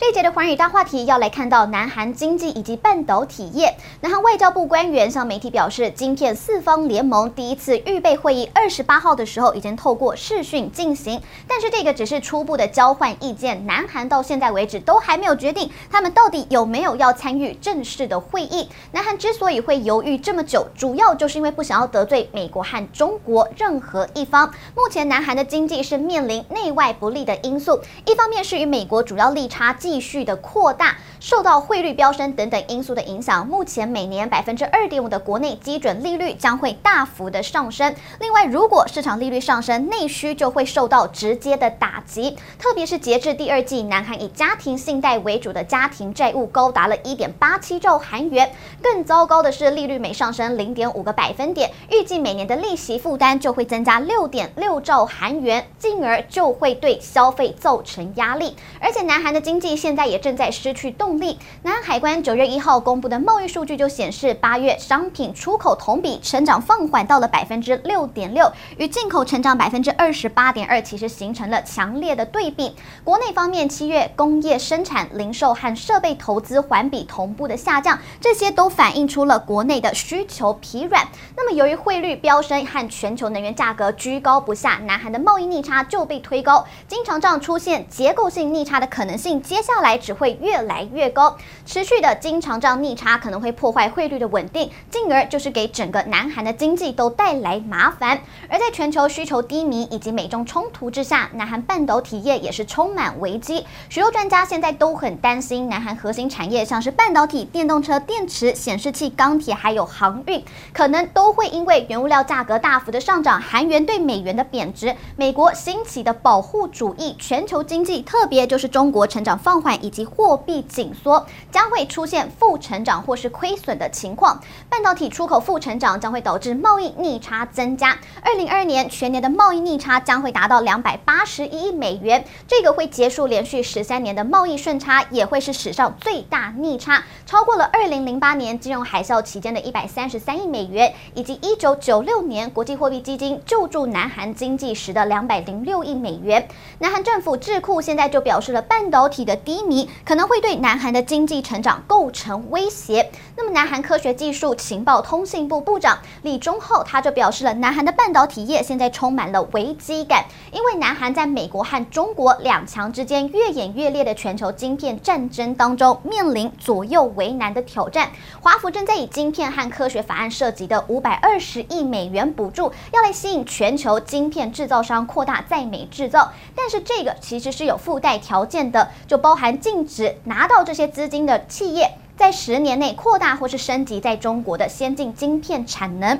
这一节的寰宇大话题要来看到南韩经济以及半导体业。南韩外交部官员向媒体表示，晶片四方联盟第一次预备会议二十八号的时候已经透过视讯进行，但是这个只是初步的交换意见。南韩到现在为止都还没有决定他们到底有没有要参与正式的会议。南韩之所以会犹豫这么久，主要就是因为不想要得罪美国和中国任何一方。目前南韩的经济是面临内外不利的因素，一方面是与美国主要利差。继续的扩大，受到汇率飙升等等因素的影响，目前每年百分之二点五的国内基准利率将会大幅的上升。另外，如果市场利率上升，内需就会受到直接的打击。特别是截至第二季，南韩以家庭信贷为主的家庭债务高达了一点八七兆韩元。更糟糕的是，利率每上升零点五个百分点，预计每年的利息负担就会增加六点六兆韩元，进而就会对消费造成压力。而且，南韩的经济。现在也正在失去动力。南韩海关九月一号公布的贸易数据就显示，八月商品出口同比成长放缓到了百分之六点六，与进口成长百分之二十八点二，其实形成了强烈的对比。国内方面，七月工业生产、零售和设备投资环比同步的下降，这些都反映出了国内的需求疲软。那么，由于汇率飙升和全球能源价格居高不下，南韩的贸易逆差就被推高，经常账出现结构性逆差的可能性接。下来只会越来越高，持续的经常账逆差可能会破坏汇率的稳定，进而就是给整个南韩的经济都带来麻烦。而在全球需求低迷以及美中冲突之下，南韩半导体业也是充满危机。许多专家现在都很担心，南韩核心产业像是半导体、电动车电池、显示器、钢铁还有航运，可能都会因为原物料价格大幅的上涨、韩元对美元的贬值、美国兴起的保护主义、全球经济，特别就是中国成长放缓以及货币紧缩将会出现负成长或是亏损的情况，半导体出口负成长将会导致贸易逆差增加。二零二二年全年的贸易逆差将会达到两百八十一亿美元，这个会结束连续十三年的贸易顺差，也会是史上最大逆差，超过了二零零八年金融海啸期间的一百三十三亿美元，以及一九九六年国际货币基金救助南韩经济时的两百零六亿美元。南韩政府智库现在就表示了半导体的。低迷可能会对南韩的经济成长构成威胁。那么，南韩科学技术情报通信部部长李忠浩他就表示了，南韩的半导体业现在充满了危机感，因为南韩在美国和中国两强之间越演越烈的全球晶片战争当中，面临左右为难的挑战。华府正在以晶片和科学法案涉及的五百二十亿美元补助，要来吸引全球晶片制造商扩大在美制造，但是这个其实是有附带条件的，就包。包含禁止拿到这些资金的企业，在十年内扩大或是升级在中国的先进晶片产能。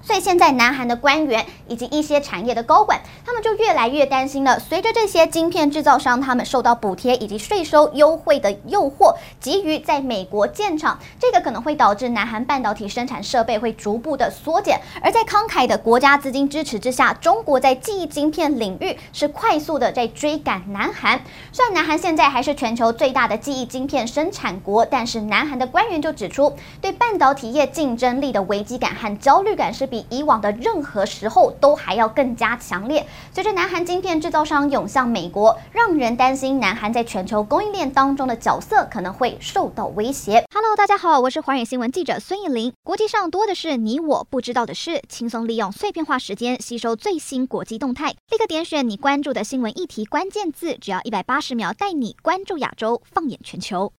所以现在，南韩的官员以及一些产业的高管，他们就越来越担心了。随着这些晶片制造商他们受到补贴以及税收优惠的诱惑，急于在美国建厂，这个可能会导致南韩半导体生产设备会逐步的缩减。而在慷慨的国家资金支持之下，中国在记忆晶片领域是快速的在追赶南韩。虽然南韩现在还是全球最大的记忆晶片生产国，但是南韩的官员就指出，对半导体业竞争力的危机感和焦虑感是。比以往的任何时候都还要更加强烈。随着南韩晶片制造商涌向美国，让人担心南韩在全球供应链当中的角色可能会受到威胁。Hello，大家好，我是寰宇新闻记者孙艺林。国际上多的是你我不知道的事，轻松利用碎片化时间吸收最新国际动态，立刻点选你关注的新闻议题关键字，只要一百八十秒，带你关注亚洲，放眼全球。